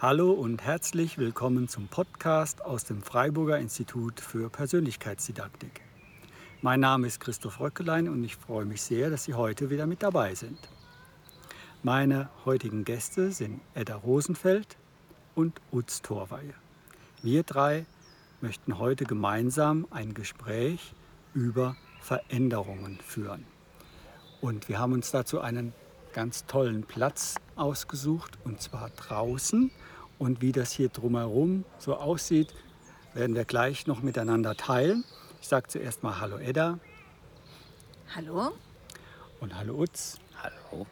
Hallo und herzlich willkommen zum Podcast aus dem Freiburger Institut für Persönlichkeitsdidaktik. Mein Name ist Christoph Röckelein und ich freue mich sehr, dass Sie heute wieder mit dabei sind. Meine heutigen Gäste sind Edda Rosenfeld und Utz Torweier. Wir drei möchten heute gemeinsam ein Gespräch über Veränderungen führen. Und wir haben uns dazu einen ganz tollen Platz ausgesucht und zwar draußen. Und wie das hier drumherum so aussieht, werden wir gleich noch miteinander teilen. Ich sage zuerst mal Hallo Edda. Hallo. Und Hallo Utz. Hallo.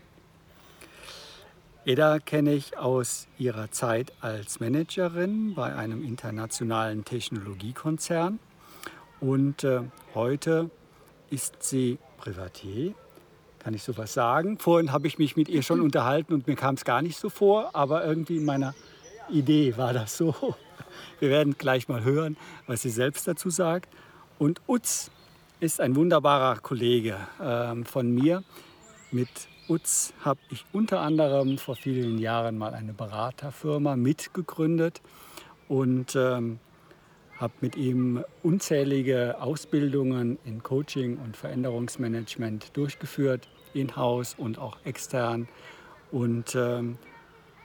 Edda kenne ich aus ihrer Zeit als Managerin bei einem internationalen Technologiekonzern. Und äh, heute ist sie Privatier kann ich sowas sagen. Vorhin habe ich mich mit ihr schon unterhalten und mir kam es gar nicht so vor, aber irgendwie in meiner Idee war das so. Wir werden gleich mal hören, was sie selbst dazu sagt. Und Utz ist ein wunderbarer Kollege äh, von mir. Mit Utz habe ich unter anderem vor vielen Jahren mal eine Beraterfirma mitgegründet und ähm, habe mit ihm unzählige Ausbildungen in Coaching und Veränderungsmanagement durchgeführt in-house und auch extern. Und ähm,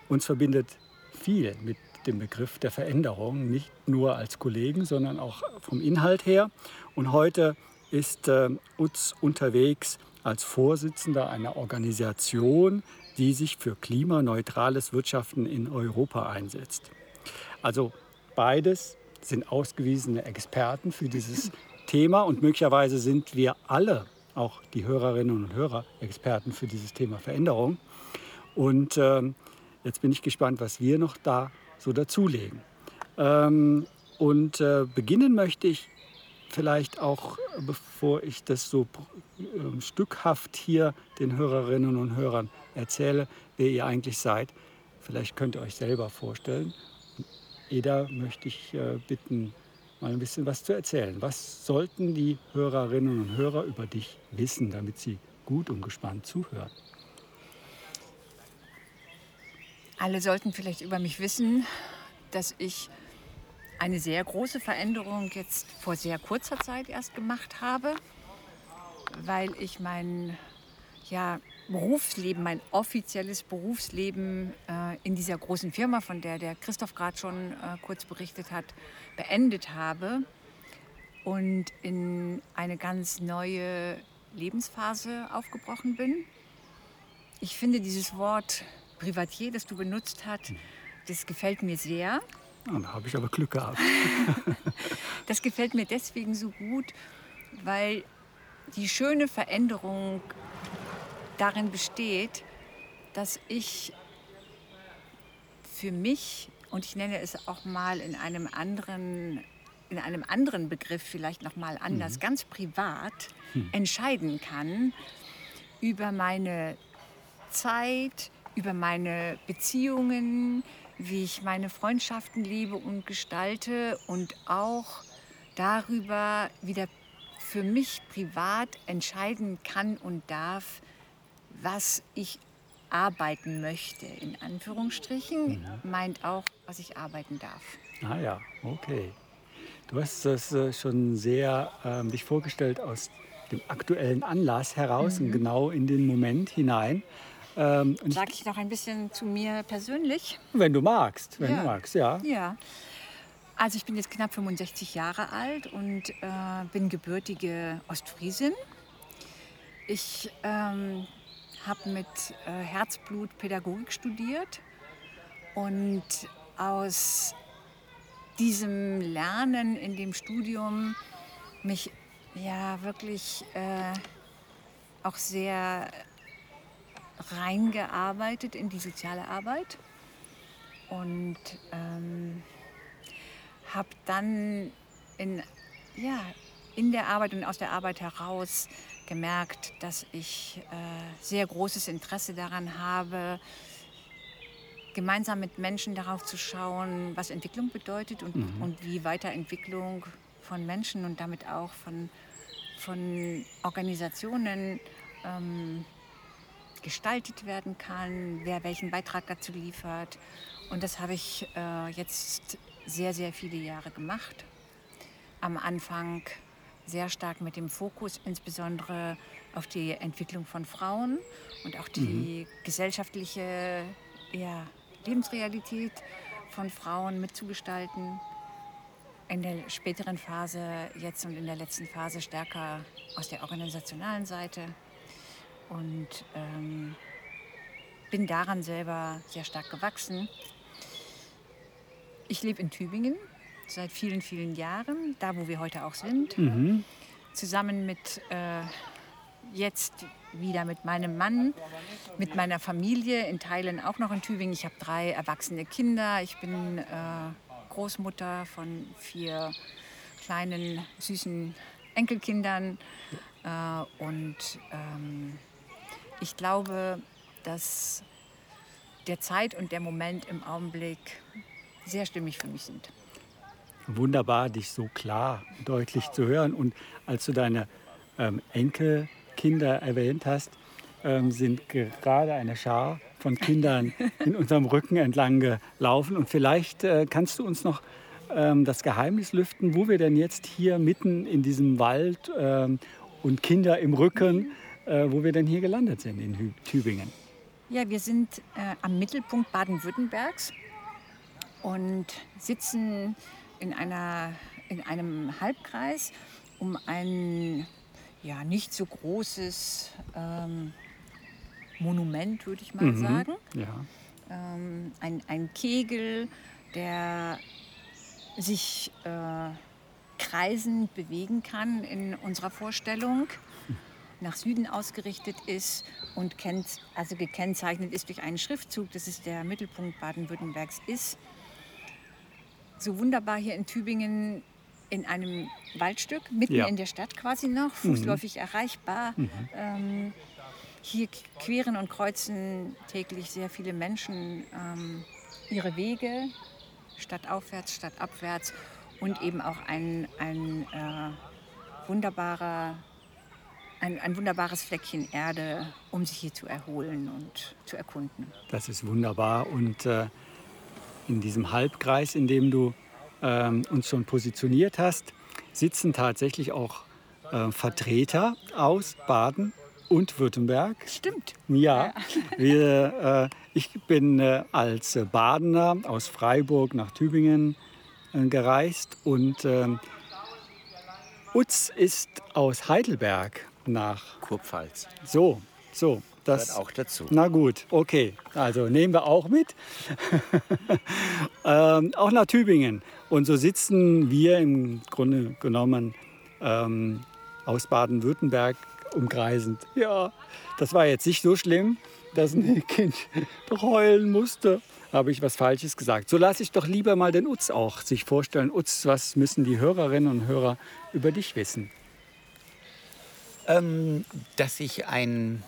uns verbindet viel mit dem Begriff der Veränderung, nicht nur als Kollegen, sondern auch vom Inhalt her. Und heute ist äh, Utz unterwegs als Vorsitzender einer Organisation, die sich für klimaneutrales Wirtschaften in Europa einsetzt. Also beides sind ausgewiesene Experten für dieses Thema und möglicherweise sind wir alle auch die Hörerinnen und Hörer Experten für dieses Thema Veränderung. Und ähm, jetzt bin ich gespannt, was wir noch da so dazulegen. Ähm, und äh, beginnen möchte ich vielleicht auch, bevor ich das so äh, stückhaft hier den Hörerinnen und Hörern erzähle, wer ihr eigentlich seid. Vielleicht könnt ihr euch selber vorstellen. Eda möchte ich äh, bitten, mal ein bisschen was zu erzählen. Was sollten die Hörerinnen und Hörer über dich wissen, damit sie gut und gespannt zuhören? Alle sollten vielleicht über mich wissen, dass ich eine sehr große Veränderung jetzt vor sehr kurzer Zeit erst gemacht habe, weil ich mein ja, Berufsleben, mein offizielles Berufsleben äh, in dieser großen Firma, von der der Christoph gerade schon äh, kurz berichtet hat, beendet habe und in eine ganz neue Lebensphase aufgebrochen bin. Ich finde dieses Wort Privatier, das du benutzt hast, das gefällt mir sehr. Ja, da habe ich aber Glück gehabt. das gefällt mir deswegen so gut, weil die schöne Veränderung darin besteht, dass ich für mich, und ich nenne es auch mal in einem anderen, in einem anderen Begriff vielleicht noch mal anders, mhm. ganz privat mhm. entscheiden kann über meine Zeit, über meine Beziehungen, wie ich meine Freundschaften lebe und gestalte und auch darüber, wie der für mich privat entscheiden kann und darf, was ich arbeiten möchte, in Anführungsstrichen, ja. meint auch, was ich arbeiten darf. Ah ja, okay. Du hast das äh, schon sehr äh, dich vorgestellt aus dem aktuellen Anlass heraus mhm. und genau in den Moment hinein. Ähm, Sag ich noch ein bisschen zu mir persönlich? Wenn du magst, wenn ja. du magst, ja. Ja. Also ich bin jetzt knapp 65 Jahre alt und äh, bin gebürtige Ostfriesin. Ich ähm, habe mit äh, Herzblut Pädagogik studiert und aus diesem Lernen in dem Studium mich ja wirklich äh, auch sehr reingearbeitet in die soziale Arbeit und ähm, habe dann in, ja, in der Arbeit und aus der Arbeit heraus gemerkt, dass ich äh, sehr großes Interesse daran habe, gemeinsam mit Menschen darauf zu schauen, was Entwicklung bedeutet und, mhm. und wie Weiterentwicklung von Menschen und damit auch von, von Organisationen ähm, gestaltet werden kann, wer welchen Beitrag dazu liefert. Und das habe ich äh, jetzt sehr, sehr viele Jahre gemacht. Am Anfang sehr stark mit dem Fokus insbesondere auf die Entwicklung von Frauen und auch die mhm. gesellschaftliche ja, Lebensrealität von Frauen mitzugestalten. In der späteren Phase, jetzt und in der letzten Phase stärker aus der organisationalen Seite. Und ähm, bin daran selber sehr stark gewachsen. Ich lebe in Tübingen seit vielen, vielen Jahren, da wo wir heute auch sind. Mhm. Zusammen mit äh, jetzt wieder mit meinem Mann, mit meiner Familie, in Teilen auch noch in Tübingen. Ich habe drei erwachsene Kinder. Ich bin äh, Großmutter von vier kleinen, süßen Enkelkindern. Äh, und ähm, ich glaube, dass der Zeit und der Moment im Augenblick sehr stimmig für mich sind. Wunderbar, dich so klar, deutlich zu hören. Und als du deine ähm, Enkelkinder erwähnt hast, ähm, sind gerade eine Schar von Kindern in unserem Rücken entlang gelaufen. Und vielleicht äh, kannst du uns noch ähm, das Geheimnis lüften, wo wir denn jetzt hier mitten in diesem Wald ähm, und Kinder im Rücken, äh, wo wir denn hier gelandet sind in Tübingen. Ja, wir sind äh, am Mittelpunkt Baden-Württembergs und sitzen in, einer, in einem Halbkreis um ein ja, nicht so großes ähm, Monument, würde ich mal mhm. sagen. Ja. Ähm, ein, ein Kegel, der sich äh, kreisend bewegen kann in unserer Vorstellung, nach Süden ausgerichtet ist und kennt, also gekennzeichnet ist durch einen Schriftzug, dass es der Mittelpunkt Baden-Württembergs ist so wunderbar hier in Tübingen in einem Waldstück, mitten ja. in der Stadt quasi noch, mhm. fußläufig mhm. erreichbar. Mhm. Ähm, hier queren und kreuzen täglich sehr viele Menschen ähm, ihre Wege, stadtaufwärts, stadtabwärts und eben auch ein, ein äh, wunderbarer ein, ein, wunderbares Fleckchen Erde, um sich hier zu erholen und zu erkunden. Das ist wunderbar und äh, in diesem Halbkreis, in dem du ähm, uns schon positioniert hast, sitzen tatsächlich auch äh, Vertreter aus Baden und Württemberg. Stimmt. Ja, ja. Wir, äh, ich bin äh, als Badener aus Freiburg nach Tübingen äh, gereist und ähm, Utz ist aus Heidelberg nach Kurpfalz. So, so. Das gehört auch dazu. Na gut, okay. Also nehmen wir auch mit. ähm, auch nach Tübingen. Und so sitzen wir im Grunde genommen ähm, aus Baden-Württemberg umkreisend. Ja, das war jetzt nicht so schlimm, dass ein Kind heulen musste. Habe ich was Falsches gesagt. So lasse ich doch lieber mal den Utz auch sich vorstellen. Utz, was müssen die Hörerinnen und Hörer über dich wissen? Ähm, dass ich ein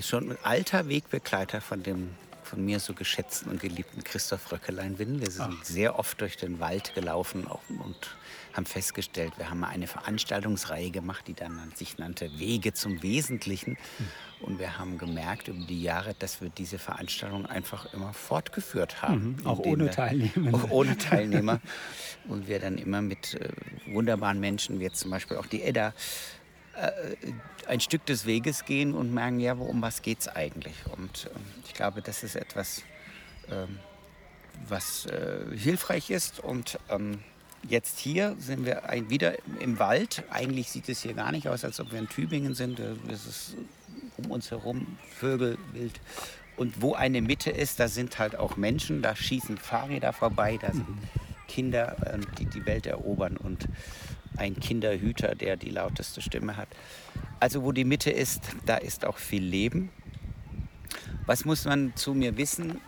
schon alter Wegbegleiter von dem von mir so geschätzten und geliebten Christoph Röckelein bin. Wir sind Ach. sehr oft durch den Wald gelaufen und haben festgestellt, wir haben eine Veranstaltungsreihe gemacht, die dann sich nannte Wege zum Wesentlichen. Hm. Und wir haben gemerkt über die Jahre, dass wir diese Veranstaltung einfach immer fortgeführt haben. Mhm, auch ohne Teilnehmer. Auch ohne Teilnehmer. und wir dann immer mit äh, wunderbaren Menschen, wie jetzt zum Beispiel auch die Edda, äh, ein Stück des Weges gehen und merken, ja, um was geht es eigentlich? Und äh, ich glaube, das ist etwas, ähm, was äh, hilfreich ist. Und ähm, jetzt hier sind wir wieder im Wald. Eigentlich sieht es hier gar nicht aus, als ob wir in Tübingen sind. Äh, es ist um uns herum Vögel, wild. Und wo eine Mitte ist, da sind halt auch Menschen, da schießen Fahrräder vorbei, da sind mhm. Kinder, äh, die die Welt erobern. Und ein Kinderhüter, der die lauteste Stimme hat. Also wo die Mitte ist, da ist auch viel Leben. Was muss man zu mir wissen?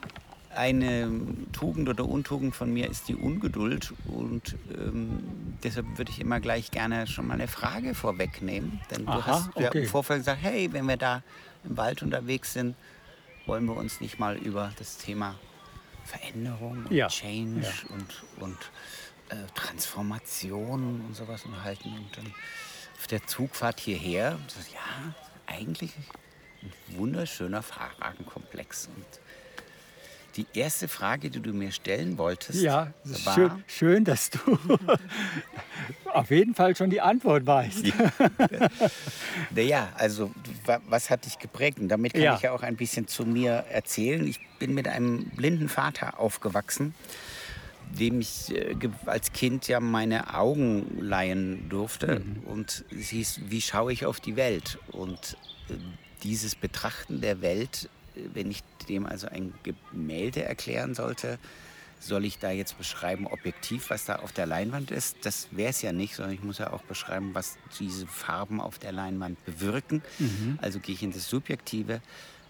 Eine Tugend oder Untugend von mir ist die Ungeduld und ähm, deshalb würde ich immer gleich gerne schon mal eine Frage vorwegnehmen. Denn Aha, du hast okay. im Vorfeld gesagt, hey, wenn wir da im Wald unterwegs sind, wollen wir uns nicht mal über das Thema Veränderung und ja. Change ja. und, und äh, Transformation und sowas unterhalten. Und dann auf der Zugfahrt hierher, so, ja, eigentlich ein wunderschöner Fahrwagenkomplex. Und die erste Frage, die du mir stellen wolltest, Ja, war, schön, schön, dass du auf jeden Fall schon die Antwort weißt. naja, also wa- was hat dich geprägt? Und damit kann Ja. ich ja auch ein bisschen zu mir erzählen. Ich bin mit einem blinden Vater aufgewachsen, dem ich äh, als Kind ja meine Augen leihen durfte. Und es hieß, wie schaue ich auf die Welt? Und äh, dieses Betrachten der Welt, wenn ich dem also ein Gemälde erklären sollte, soll ich da jetzt beschreiben, objektiv, was da auf der Leinwand ist? Das wäre es ja nicht, sondern ich muss ja auch beschreiben, was diese Farben auf der Leinwand bewirken. Also gehe ich in das Subjektive.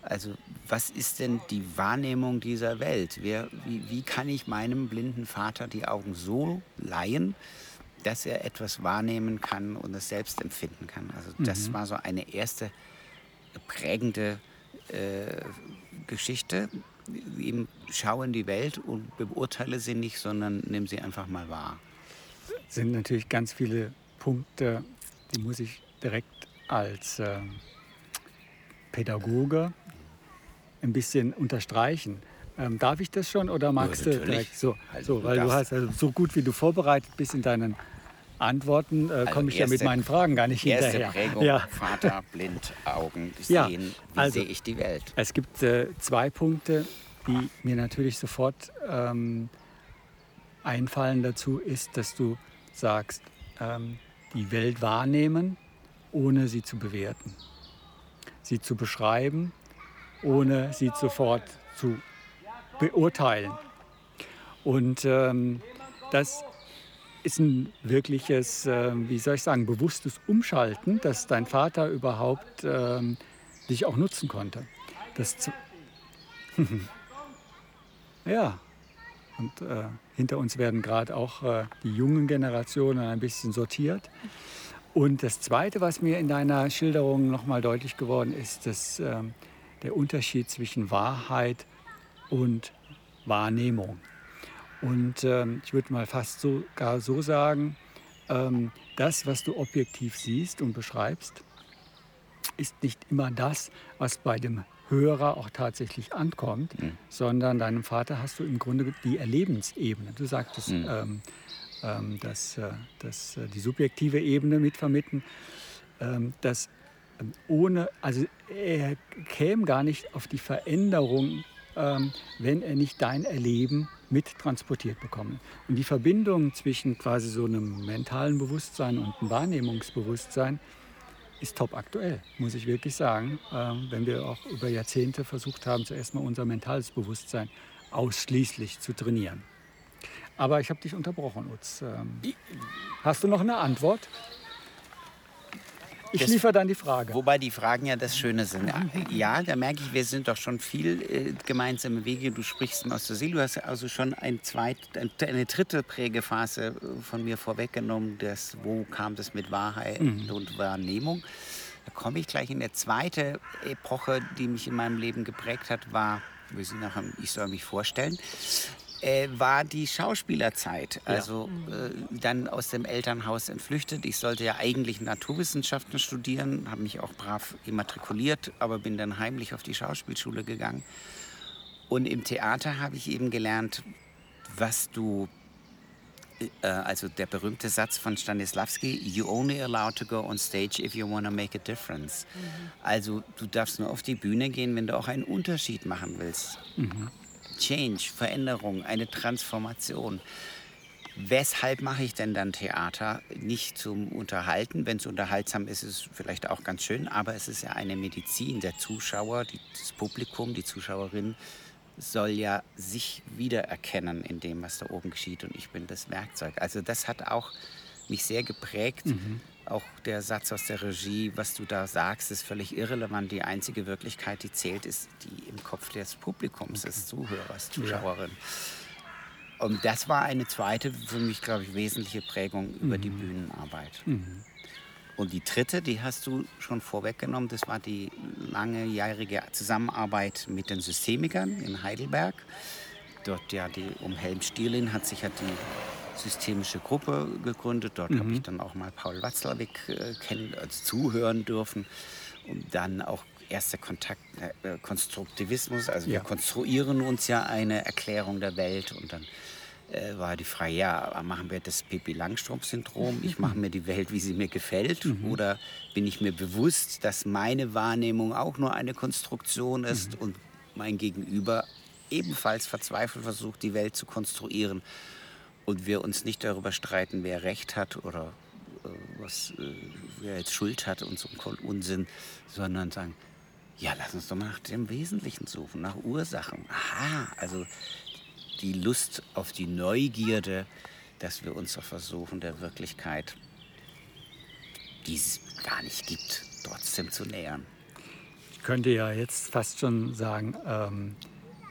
Also was ist denn die Wahrnehmung dieser Welt? Wer, wie, wie kann ich meinem blinden Vater die Augen so leihen, dass er etwas wahrnehmen kann und es selbst empfinden kann? Also das war so eine erste prägende äh, Geschichte. Eben schau in die Welt und beurteile sie nicht, sondern nimm sie einfach mal wahr. sind natürlich ganz viele Punkte, die muss ich direkt als ähm, Pädagoge ein bisschen unterstreichen. Ähm, darf ich das schon oder magst du natürlich. direkt so? Also, so du weil du hast also so gut wie du vorbereitet bist in deinen Antworten, äh, komme ich ja mit erste- meinen Fragen gar nicht Erste hinterher. Prägung, Ja. Vater, blind, Augen, Ja, sehen, wie also- sehe ich die Welt? Es gibt äh, zwei Punkte, die mir natürlich sofort ähm, einfallen dazu, ist, dass du sagst, ähm, die Welt wahrnehmen, ohne sie zu bewerten. Sie zu beschreiben, ohne sie sofort zu beurteilen. Und ähm, das ist ein wirkliches, äh, wie soll ich sagen, bewusstes Umschalten, dass dein Vater überhaupt ähm, dich auch nutzen konnte. Das ja, und äh, hinter uns werden gerade auch äh, die jungen Generationen ein bisschen sortiert. Und das Zweite, was mir in deiner Schilderung nochmal deutlich geworden ist, dass ähm, der Unterschied zwischen Wahrheit und Wahrnehmung. Und ähm, ich würde mal fast sogar so sagen, ähm, das, was du objektiv siehst und beschreibst, ist nicht immer das, was bei dem Hörer auch tatsächlich ankommt, sondern deinem Vater hast du im Grunde die Erlebensebene. Du sagtest, ähm, ähm, dass, äh, dass äh, die subjektive Ebene mitvermitteln, ähm, dass ähm, ohne, also er käme gar nicht auf die Veränderung, wenn er nicht dein Erleben mit transportiert bekommt. Und die Verbindung zwischen quasi so einem mentalen Bewusstsein und einem Wahrnehmungsbewusstsein ist top aktuell, muss ich wirklich sagen. Ähm, wenn wir auch über Jahrzehnte versucht haben, zuerst mal unser mentales Bewusstsein ausschließlich zu trainieren. Aber ich habe dich unterbrochen, Utz. Ähm, hast du noch eine Antwort? Ich liefere dann die Frage. Wobei die Fragen ja das Schöne sind. Ja, da merke ich, wir sind doch schon viel äh, gemeinsame Wege. Du sprichst aus der Seele. Du hast also schon ein zweit, ein- eine dritte Prägephase äh, von mir vorweggenommen. Das, wo kam das mit Wahrheit und Wahrnehmung? Da komme ich gleich in eine zweite Epoche, die mich in meinem Leben geprägt hat, war, wir sind nachher, ich soll mich vorstellen, äh, war die Schauspielerzeit. Also äh, dann aus dem Elternhaus entflüchtet. Ich sollte ja eigentlich Naturwissenschaften studieren, habe mich auch brav immatrikuliert, aber bin dann heimlich auf die Schauspielschule gegangen. Und im Theater habe ich eben gelernt, was du, äh, also der berühmte Satz von Stanislavski, you only allowed to go on stage if you want to make a difference. Also du darfst nur auf die Bühne gehen, wenn du auch einen Unterschied machen willst. Change, Veränderung, eine Transformation. Weshalb mache ich denn dann Theater? Nicht zum Unterhalten. Wenn es unterhaltsam ist, ist es vielleicht auch ganz schön, aber es ist ja eine Medizin. Der Zuschauer, die, das Publikum, die Zuschauerin soll ja sich wiedererkennen in dem, was da oben geschieht und ich bin das Werkzeug. Also das hat auch mich sehr geprägt. Auch der Satz aus der Regie, was du da sagst, ist völlig irrelevant. Die einzige Wirklichkeit, die zählt, ist die im Kopf des Publikums, des Zuhörers, Zuschauerin. Und das war eine zweite, für mich, glaube ich, wesentliche Prägung über die Bühnenarbeit. Und die dritte, die hast du schon vorweggenommen, das war die langjährige Zusammenarbeit mit den Systemikern in Heidelberg. Dort ja die, um Helm Stierlin hat sich ja die systemische Gruppe gegründet. Dort habe ich dann auch mal Paul Watzlawick äh, kennen, also zuhören dürfen. Und dann auch erster Kontakt, äh, Konstruktivismus. Also Ja. wir konstruieren uns ja eine Erklärung der Welt und dann äh, war die Frage, ja, machen wir das Pippi Langstrumpf-Syndrom? Ich mache mir die Welt, wie sie mir gefällt? Oder bin ich mir bewusst, dass meine Wahrnehmung auch nur eine Konstruktion ist und mein Gegenüber ebenfalls verzweifelt versucht, die Welt zu konstruieren und wir uns nicht darüber streiten, wer Recht hat oder äh, was, äh, wer jetzt Schuld hat und so einen Unsinn, sondern sagen, ja, lass uns doch mal nach dem Wesentlichen suchen, nach Ursachen. Aha, also die Lust auf die Neugierde, dass wir uns auf Versuchen der Wirklichkeit, die es gar nicht gibt, trotzdem zu nähern. Ich könnte ja jetzt fast schon sagen, ähm,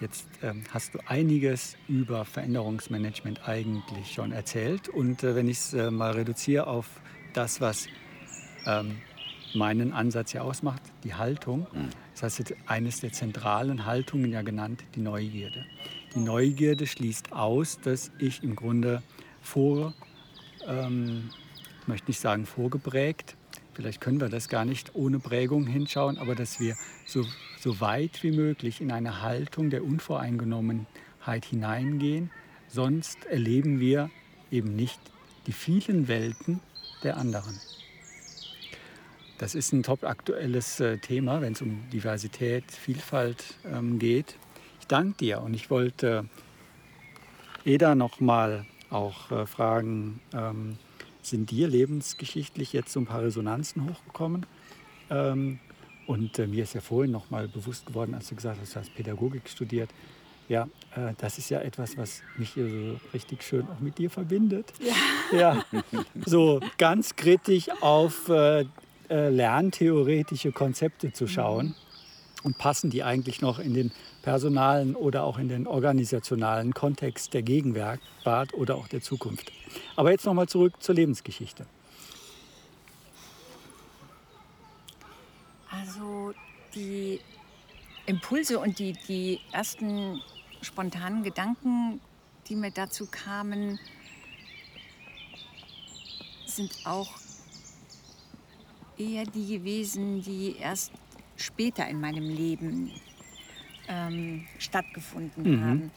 jetzt ähm, hast du einiges über Veränderungsmanagement eigentlich schon erzählt. Und äh, wenn ich es äh, mal reduziere auf das, was ähm, meinen Ansatz ja ausmacht, die Haltung, das heißt jetzt eines der zentralen Haltungen ja genannt, die Neugierde. Die Neugierde schließt aus, dass ich im Grunde vor, ähm, ich möchte nicht sagen vorgeprägt, vielleicht können wir das gar nicht ohne Prägung hinschauen, aber dass wir so, so weit wie möglich in eine Haltung der Unvoreingenommenheit hineingehen, sonst erleben wir eben nicht die vielen Welten der anderen. Das ist ein top aktuelles äh, Thema, wenn es um Diversität, Vielfalt ähm, geht. Ich danke dir und ich wollte Eda noch mal auch äh, fragen, ähm, sind dir lebensgeschichtlich jetzt so ein paar Resonanzen hochgekommen? Ähm, und äh, mir ist ja vorhin noch mal bewusst geworden, als du gesagt hast, du hast Pädagogik studiert. Ja, äh, das ist ja etwas, was mich hier so richtig schön auch mit dir verbindet. Ja. ja. So ganz kritisch auf äh, äh, lerntheoretische Konzepte zu schauen und passen die eigentlich noch in den personalen oder auch in den organisationalen Kontext der Gegenwart oder auch der Zukunft. Aber jetzt noch mal zurück zur Lebensgeschichte. Also die Impulse und die, die ersten spontanen Gedanken, die mir dazu kamen, sind auch eher die gewesen, die erst später in meinem Leben ähm, stattgefunden haben.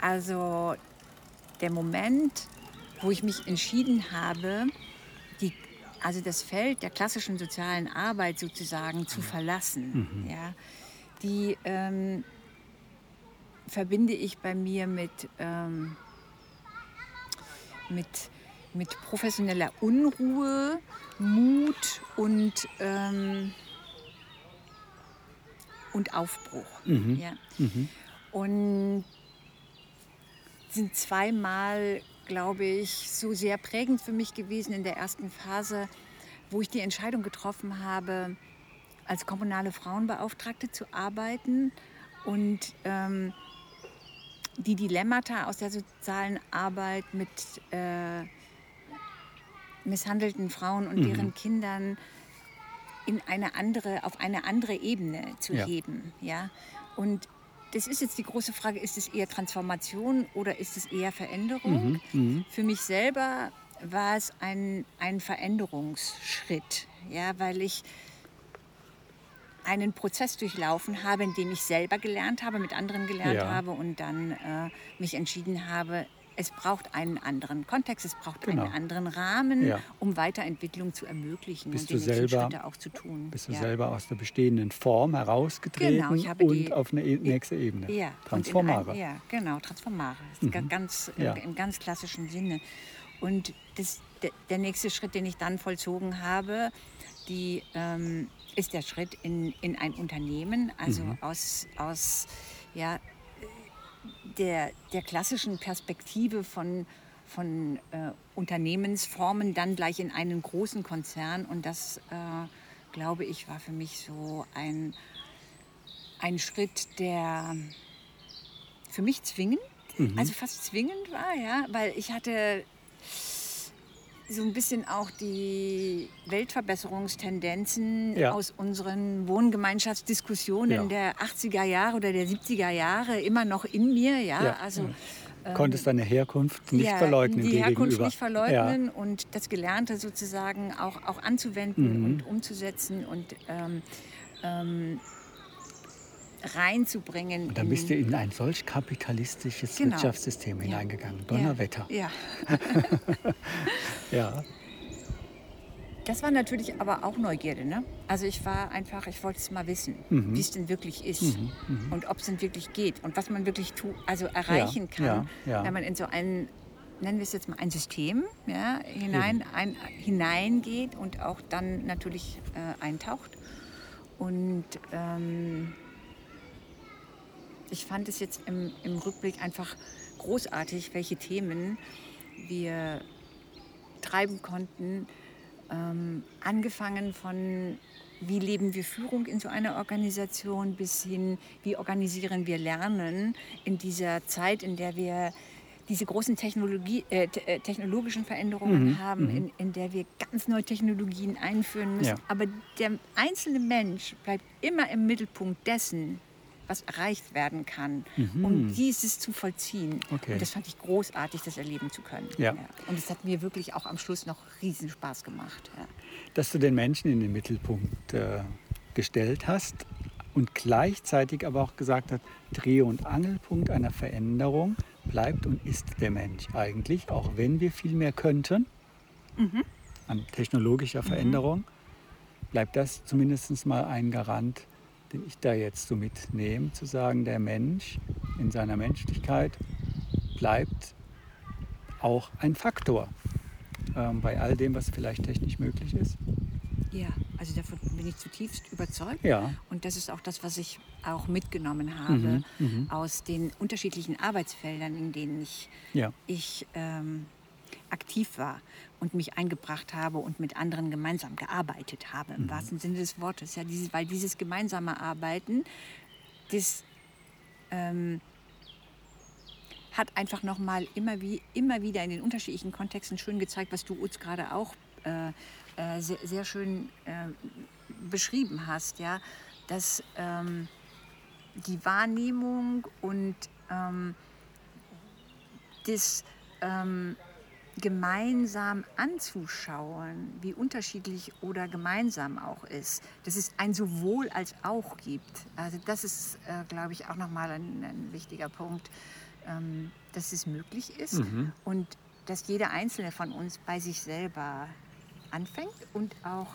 Also der Moment, wo ich mich entschieden habe, die, also das Feld der klassischen sozialen Arbeit sozusagen zu verlassen, ja, die ähm, verbinde ich bei mir mit, ähm, mit, mit professioneller Unruhe, Mut und, ähm, und Aufbruch. Ja. Und sind zweimal, glaube ich, so sehr prägend für mich gewesen in der ersten Phase, wo ich die Entscheidung getroffen habe, als kommunale Frauenbeauftragte zu arbeiten und ähm, die Dilemmata aus der sozialen Arbeit mit äh, misshandelten Frauen und deren Kindern in eine andere, auf eine andere Ebene zu Ja. heben. Ja? Und das ist jetzt die große Frage, ist es eher Transformation oder ist es eher Veränderung? Für mich selber war es ein, ein Veränderungsschritt, ja, weil ich einen Prozess durchlaufen habe, in dem ich selber gelernt habe, mit anderen gelernt Ja. habe und dann äh, mich entschieden habe, es braucht einen anderen Kontext, es braucht Genau. einen anderen Rahmen, Ja. um Weiterentwicklung zu ermöglichen Bist und du selber- Schritte auch zu tun. Bist du ja. selber aus der bestehenden Form herausgetreten Genau, und die- auf eine e nächste Ebene? Ja, Transformare. Ein, ja, genau, Transformare. Ga- ganz, im- Ja. im ganz klassischen Sinne. Und das, der, der nächste Schritt, den ich dann vollzogen habe, die, ähm, ist der Schritt in, in ein Unternehmen, also aus, aus ja, der, der klassischen Perspektive von, von äh, Unternehmensformen dann gleich in einen großen Konzern. Und das, äh, glaube ich, war für mich so ein, ein Schritt, der für mich zwingend, also fast zwingend war, ja, weil ich hatte so ein bisschen auch die Weltverbesserungstendenzen Ja. aus unseren Wohngemeinschaftsdiskussionen Ja. der 80er Jahre oder der 70er Jahre immer noch in mir, ja, Ja, also Konntest deine Herkunft nicht verleugnen die Herkunft gegenüber. nicht verleugnen und das Gelernte sozusagen auch, auch anzuwenden und umzusetzen und ähm, ähm, reinzubringen. Und dann bist du in ein solch kapitalistisches Genau. Wirtschaftssystem Ja. hineingegangen. Donnerwetter. Ja. Ja. Das war natürlich aber auch Neugierde. Ne? Also ich war einfach, ich wollte es mal wissen, Mhm. wie es denn wirklich ist und ob es denn wirklich geht und was man wirklich tu, also erreichen kann, ja, ja. wenn man in so ein, nennen wir es jetzt mal ein System ja, hinein, ein, hineingeht und auch dann natürlich äh, eintaucht. Und ähm, ich fand es jetzt im, im Rückblick einfach großartig, welche Themen wir treiben konnten. Ähm, angefangen von, wie leben wir Führung in so einer Organisation, bis hin, wie organisieren wir Lernen in dieser Zeit, in der wir diese großen Technologie, äh, äh, technologischen Veränderungen Mhm, haben, in, in der wir ganz neue Technologien einführen müssen. Ja. Aber der einzelne Mensch bleibt immer im Mittelpunkt dessen, was erreicht werden kann, um dieses zu vollziehen. Mhm. Okay. Und das fand ich großartig, das erleben zu können. Ja. Und es hat mir wirklich auch am Schluss noch riesen Spaß gemacht. Ja. Dass du den Menschen in den Mittelpunkt äh, gestellt hast und gleichzeitig aber auch gesagt hast, Dreh- und Angelpunkt einer Veränderung bleibt und ist der Mensch eigentlich, auch wenn wir viel mehr könnten an technologischer Veränderung, bleibt das zumindest mal ein Garant, den ich da jetzt so mitnehme, zu sagen, der Mensch in seiner Menschlichkeit bleibt auch ein Faktor ähm, bei all dem, was vielleicht technisch möglich ist. ja, also davon bin ich zutiefst überzeugt. Ja. Und das ist auch das, was ich auch mitgenommen habe Mhm, aus den unterschiedlichen Arbeitsfeldern, in denen ich, Ja. ich ähm, aktiv war und mich eingebracht habe und mit anderen gemeinsam gearbeitet habe, Mhm. im wahrsten Sinne des Wortes. Ja, dieses, weil dieses gemeinsame Arbeiten, das ähm, hat einfach nochmal immer, wie, immer wieder in den unterschiedlichen Kontexten schön gezeigt, was du uns gerade auch äh, äh, sehr, sehr schön äh, beschrieben hast, ja, dass ähm, die Wahrnehmung und ähm, das ähm, gemeinsam anzuschauen, wie unterschiedlich oder gemeinsam auch ist, dass es ein sowohl als auch gibt. Also das ist, äh, glaube ich, auch nochmal ein, ein wichtiger Punkt, ähm, dass es möglich ist und dass jeder Einzelne von uns bei sich selber anfängt und auch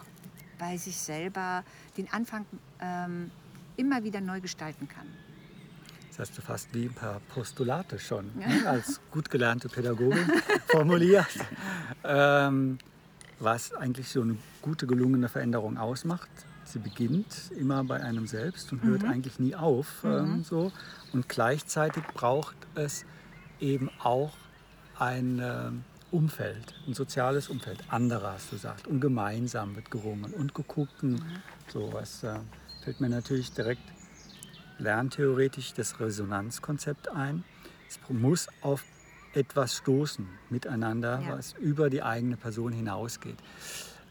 bei sich selber den Anfang ähm, immer wieder neu gestalten kann. Hast du fast wie ein paar Postulate schon ne, als gut gelernte Pädagogin formuliert, ähm, was eigentlich so eine gute, gelungene Veränderung ausmacht. Sie beginnt immer bei einem selbst und hört eigentlich nie auf. Ähm, so. Und gleichzeitig braucht es eben auch ein ähm, Umfeld, ein soziales Umfeld, anderer hast du gesagt. Und gemeinsam wird gerungen und geguckt. und So was äh, fällt mir natürlich direkt lerntheoretisch das Resonanzkonzept ein. Es muss auf etwas stoßen miteinander, Ja. was über die eigene Person hinausgeht.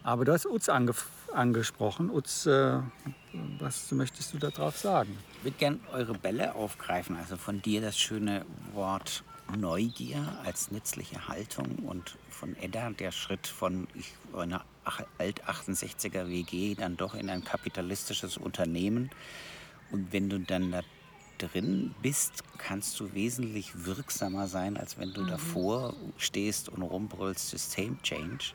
Aber du hast Utz ange angesprochen. Utz, äh, was möchtest du darauf sagen? Ich würde gerne eure Bälle aufgreifen. Also von dir das schöne Wort Neugier als nützliche Haltung und von Edda der Schritt von ich, einer ach- Alt-68er WG dann doch in ein kapitalistisches Unternehmen. Und wenn du dann da drin bist, kannst du wesentlich wirksamer sein, als wenn du davor stehst und rumbrüllst System Change.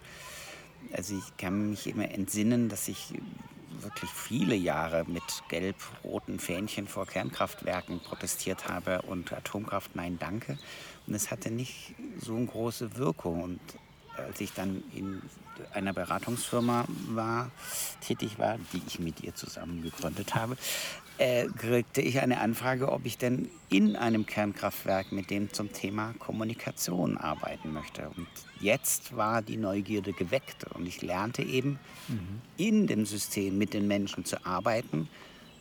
Also ich kann mich immer entsinnen, dass ich wirklich viele Jahre mit gelb-roten Fähnchen vor Kernkraftwerken protestiert habe und Atomkraft nein danke. Und es hatte nicht so eine große Wirkung. Und als ich dann in einer Beratungsfirma war, tätig war, die ich mit ihr zusammen gegründet habe, äh, kriegte ich eine Anfrage, ob ich denn in einem Kernkraftwerk mit dem zum Thema Kommunikation arbeiten möchte. Und jetzt war die Neugierde geweckt und ich lernte eben, in dem System mit den Menschen zu arbeiten,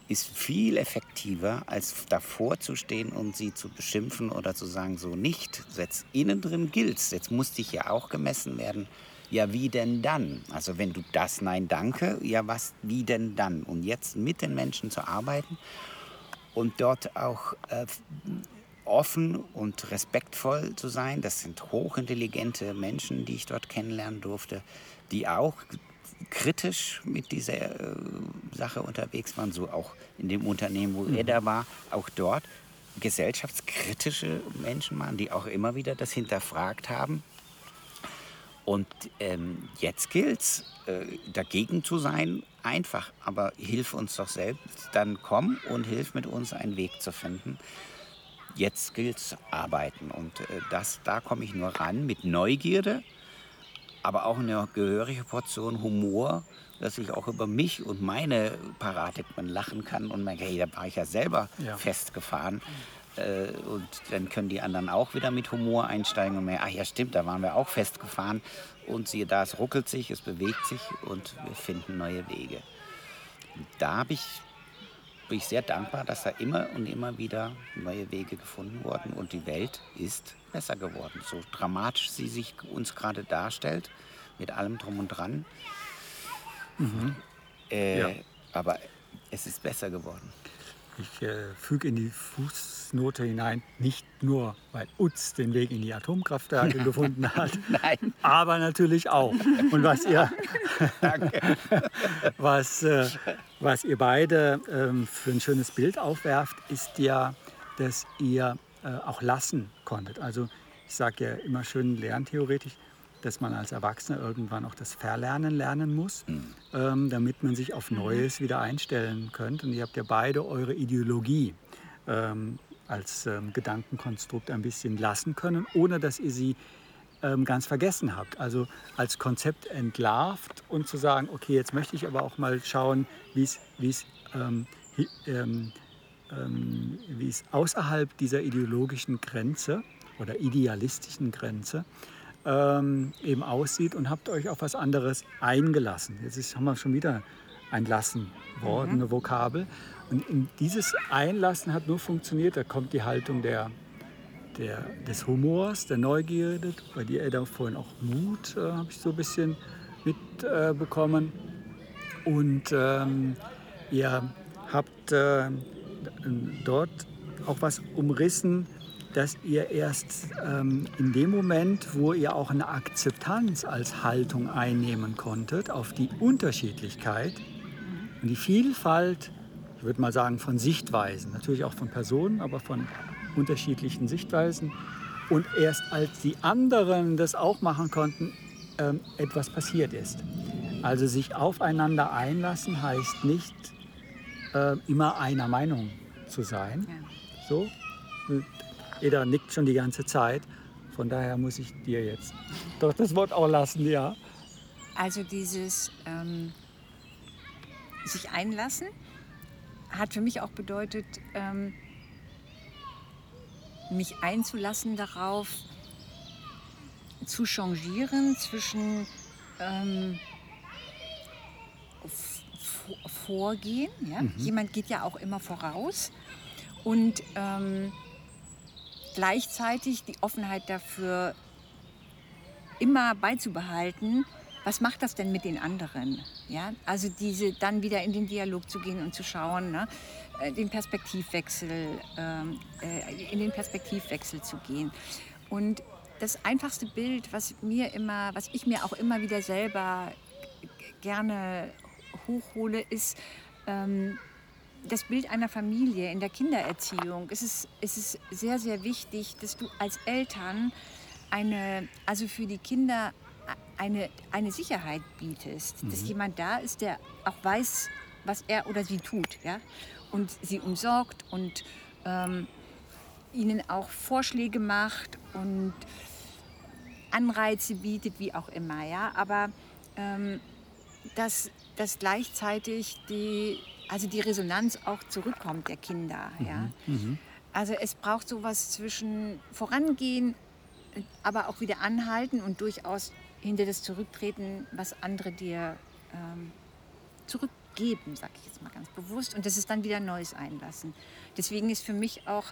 ist viel effektiver, als davor zu stehen und sie zu beschimpfen oder zu sagen, so nicht. Jetzt innen drin gilt's. Jetzt muss dich ja auch gemessen werden. Ja, wie denn dann? Also wenn du das Nein danke, ja was, wie denn dann? Und jetzt mit den Menschen zu arbeiten und dort auch äh, offen und respektvoll zu sein. Das sind hochintelligente Menschen, die ich dort kennenlernen durfte, die auch kritisch mit dieser äh, Sache unterwegs waren, so auch in dem Unternehmen, wo mhm. er da war, auch dort gesellschaftskritische Menschen waren, die auch immer wieder das hinterfragt haben. Und ähm, jetzt gilt es, äh, dagegen zu sein, einfach. Aber hilf uns doch selbst, dann komm und hilf mit uns einen Weg zu finden. Jetzt gilt es arbeiten. Und äh, das, da komme ich nur ran mit Neugierde, aber auch eine gehörige Portion Humor, dass ich auch über mich und meine Paradigmen lachen kann und merke, hey, da war ich ja selber ja. festgefahren. Äh, und dann können die anderen auch wieder mit Humor einsteigen und merken, ach ja stimmt, da waren wir auch festgefahren. Und siehe da, es ruckelt sich, es bewegt sich und wir finden neue Wege. da ich, bin ich sehr dankbar, dass da immer und immer wieder neue Wege gefunden wurden und die Welt ist besser geworden. So dramatisch sie sich uns gerade darstellt, mit allem drum und dran. Mhm. Äh, ja. Aber es ist besser geworden. Ich äh, füge in die Fußnote hinein, nicht nur, weil Utz den Weg in die Atomkraftwerke gefunden hat, Nein. aber natürlich auch. Und was ihr, was, äh, was ihr beide ähm, für ein schönes Bild aufwerft, ist ja, dass ihr äh, auch lassen konntet. Also ich sage ja immer schön lerntheoretisch, dass man als Erwachsener irgendwann auch das Verlernen lernen muss, mhm. ähm, damit man sich auf mhm. Neues wieder einstellen könnte. Und ihr habt ja beide eure Ideologie ähm, als ähm, Gedankenkonstrukt ein bisschen lassen können, ohne dass ihr sie ähm, ganz vergessen habt. Also als Konzept entlarvt und zu sagen, okay, jetzt möchte ich aber auch mal schauen, wie es ähm, ähm, wie es außerhalb dieser ideologischen Grenze oder idealistischen Grenze ähm, eben aussieht und habt euch auf was anderes eingelassen. Jetzt ist, haben wir schon wieder ein Lassen Wort, mhm. eine Vokabel. Und dieses Einlassen hat nur funktioniert, da kommt die Haltung der, der, des Humors, der Neugierde, bei dir Edda vorhin auch Mut, äh, habe ich so ein bisschen mitbekommen. Äh, und ähm, ihr habt äh, dort auch was umrissen, dass ihr erst ähm, in dem Moment, wo ihr auch eine Akzeptanz als Haltung einnehmen konntet auf die Unterschiedlichkeit und die Vielfalt, ich würde mal sagen, von Sichtweisen, natürlich auch von Personen, aber von unterschiedlichen Sichtweisen. Und erst als die anderen das auch machen konnten, ähm, etwas passiert ist. Also sich aufeinander einlassen heißt nicht äh, immer einer Meinung zu sein. Ja. So, jeder nickt schon die ganze Zeit. Von daher muss ich dir jetzt doch das Wort auch lassen, ja. Also dieses ähm, sich einlassen hat für mich auch bedeutet, ähm, mich einzulassen darauf, zu changieren zwischen ähm, Vorgehen. Ja? Mhm. Jemand geht ja auch immer voraus und ähm, gleichzeitig die Offenheit dafür immer beizubehalten, was macht das denn mit den anderen? Ja, also diese dann wieder in den Dialog zu gehen und zu schauen, ne, äh, den Perspektivwechsel, ähm, äh, in den Perspektivwechsel zu gehen. Und das einfachste Bild, was mir immer, was ich mir auch immer wieder selber gerne hochhole, ist ähm, das Bild einer Familie in der Kindererziehung, es ist, es ist sehr, sehr wichtig, dass du als Eltern eine, also für die Kinder eine, eine Sicherheit bietest. Mhm. Dass jemand da ist, der auch weiß, was er oder sie tut. Ja? Und sie umsorgt und ähm, ihnen auch Vorschläge macht und Anreize bietet, wie auch immer. Ja? Aber ähm, dass, dass gleichzeitig die also die Resonanz auch zurückkommt der Kinder. Mhm. Ja? Mhm. Also es braucht sowas zwischen vorangehen, aber auch wieder anhalten und durchaus hinter das Zurücktreten, was andere dir ähm, zurückgeben, sage ich jetzt mal ganz bewusst. Und das ist dann wieder Neues einlassen. Deswegen ist für mich auch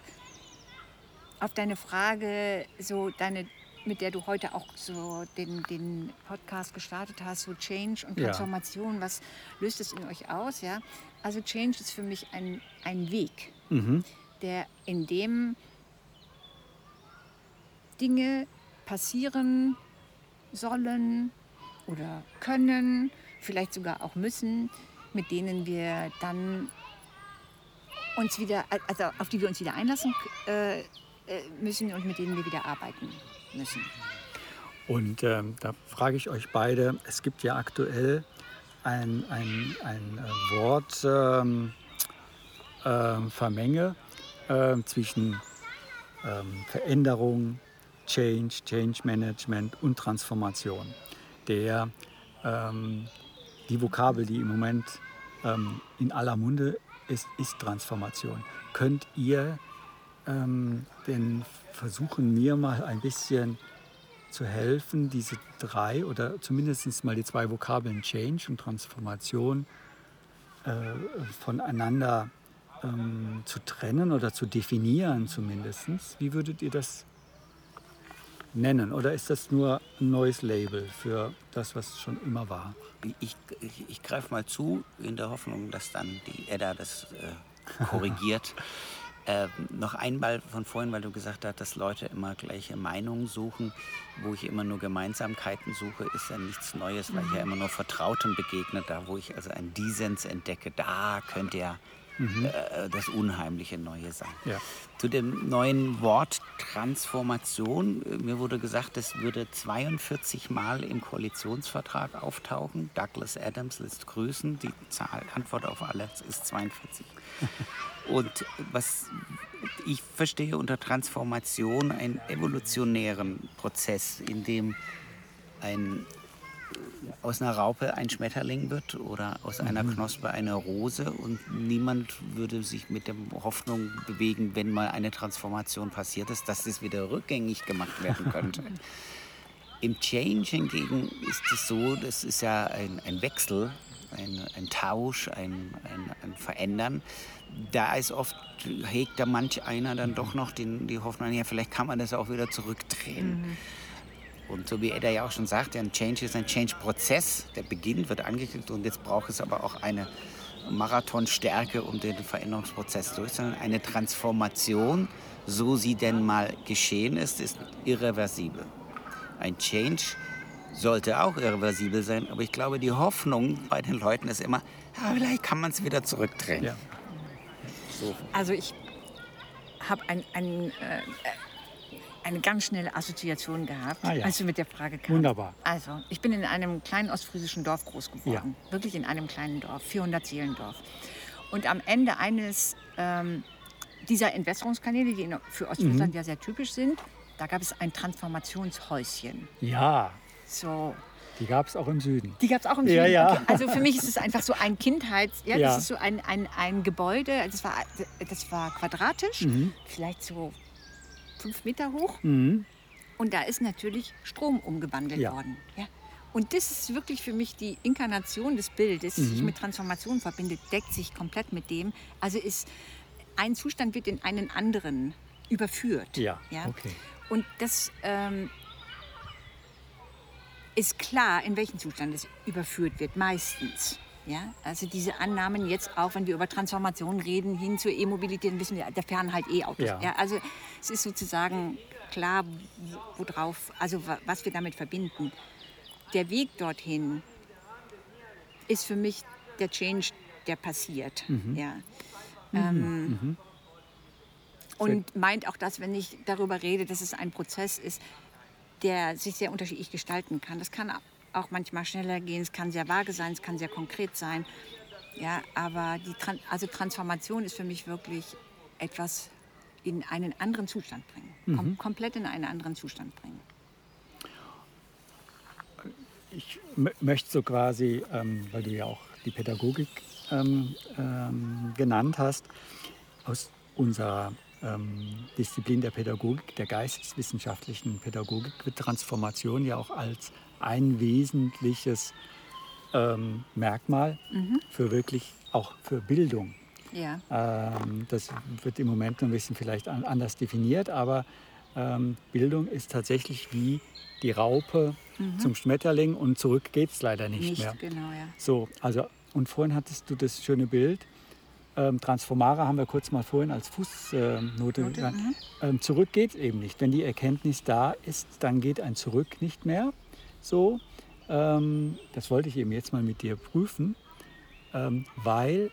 auf deine Frage, so deine mit der du heute auch so den, den Podcast gestartet hast, so Change und Transformation, ja. was löst es in euch aus? Ja? Also Change ist für mich ein, ein Weg, mhm. der in dem Dinge passieren sollen oder können vielleicht sogar auch müssen, mit denen wir dann uns wieder, also auf die wir uns wieder einlassen äh, äh, müssen und mit denen wir wieder arbeiten müssen. Und ähm, da frage ich euch beide, es gibt ja aktuell ein, ein, ein äh, Wort ähm, äh, Vermenge äh, zwischen ähm, Veränderung, Change, Change Management und Transformation. Der, ähm, die Vokabel, die im Moment ähm, in aller Munde ist, ist Transformation. Könnt ihr ähm, denn versuchen, mir mal ein bisschen zu helfen, diese drei oder zumindest mal die zwei Vokabeln Change und Transformation äh, voneinander ähm, zu trennen oder zu definieren zumindest. Wie würdet ihr das nennen? Oder ist das nur ein neues Label für das, was schon immer war? Ich, ich, ich greife mal zu, in der Hoffnung, dass dann die Edda das äh, korrigiert. Äh, noch einmal von vorhin, weil du gesagt hast, dass Leute immer gleiche Meinungen suchen, wo ich immer nur Gemeinsamkeiten suche, ist ja nichts Neues, weil ich ja immer nur Vertrautem begegne. Da, wo ich also einen Dissens entdecke, da könnte ja mhm. äh, das unheimliche Neue sein. Ja. Zu dem neuen Wort Transformation. Mir wurde gesagt, es würde 42 Mal im Koalitionsvertrag auftauchen. Douglas Adams lässt grüßen. Die Zahl, Antwort auf alles ist 42. Und was ich verstehe unter Transformation einen evolutionären Prozess, in dem ein aus einer Raupe ein Schmetterling wird oder aus einer mhm. Knospe eine Rose und niemand würde sich mit der Hoffnung bewegen, wenn mal eine Transformation passiert ist, dass das wieder rückgängig gemacht werden könnte. Im Change hingegen ist es so, das ist ja ein, ein Wechsel, ein, ein Tausch, ein, ein, ein, Verändern. Da ist oft, hegt da manch einer dann doch noch den, die Hoffnung, ja, vielleicht kann man das auch wieder zurückdrehen. Mhm. Und so wie Edda ja auch schon sagt, ein Change ist ein Change-Prozess. Der Beginn wird angekündigt und jetzt braucht es aber auch eine Marathonstärke, um den Veränderungsprozess durchzuführen. Eine Transformation, so sie denn mal geschehen ist, ist irreversibel. Ein Change sollte auch irreversibel sein, aber ich glaube, die Hoffnung bei den Leuten ist immer, ja, vielleicht kann man es wieder zurückdrehen. Ja. So. Also ich habe ein, ein äh, eine ganz schnelle Assoziation gehabt, ah, ja. als du mit der Frage kam. Wunderbar. Also, ich bin in einem kleinen ostfriesischen Dorf groß geworden. Ja. Wirklich in einem kleinen Dorf, 400 Seelendorf. Und am Ende eines ähm, dieser Entwässerungskanäle, die für Ostfriesland mhm. ja sehr typisch sind, da gab es ein Transformationshäuschen. Ja. So. Die gab es auch im Süden. Die gab es auch im ja, Süden. Ja. Okay. Also für mich ist es einfach so ein Kindheits... Ja, ja. Das ist so ein, ein, ein Gebäude, das war, das war quadratisch, mhm. vielleicht so fünf Meter hoch. Mhm. Und da ist natürlich Strom umgewandelt ja. worden. Ja? Und das ist wirklich für mich die Inkarnation des Bildes, mhm. sich mit Transformation verbindet, deckt sich komplett mit dem. Also ist ein Zustand wird in einen anderen überführt. Ja, ja? okay. Und das ähm, ist klar, in welchen Zustand es überführt wird, meistens. Ja, also diese Annahmen jetzt auch, wenn wir über Transformation reden, hin zur E-Mobilität, wissen wir, da fern halt E-Autos. Ja. ja. also es ist sozusagen klar, worauf, also was wir damit verbinden. Der Weg dorthin ist für mich der Change, der passiert. Mhm. Ja. Mhm. Ähm, mhm. Und meint auch das, wenn ich darüber rede, dass es ein Prozess ist, der sich sehr unterschiedlich gestalten kann. Das kann auch manchmal schneller gehen. Es kann sehr vage sein, es kann sehr konkret sein. Ja, aber die Tran also Transformation ist für mich wirklich etwas in einen anderen Zustand bringen. Mhm. Kom komplett in einen anderen Zustand bringen. Ich möchte so quasi, ähm, weil du ja auch die Pädagogik ähm, ähm, genannt hast, aus unserer ähm, Disziplin der Pädagogik, der geisteswissenschaftlichen Pädagogik, wird Transformation ja auch als ein wesentliches ähm, Merkmal mhm. für wirklich auch für Bildung. Ja. Ähm, das wird im Moment noch ein bisschen vielleicht an, anders definiert, aber ähm, Bildung ist tatsächlich wie die Raupe mhm. zum Schmetterling und zurück geht es leider nicht, nicht mehr. Genau, ja. So, also und vorhin hattest du das schöne Bild. Ähm, Transformare haben wir kurz mal vorhin als Fußnote. Äh, ähm, zurück geht es eben nicht. Wenn die Erkenntnis da ist, dann geht ein Zurück nicht mehr so. ähm, das wollte ich eben jetzt mal mit dir prüfen, ähm, weil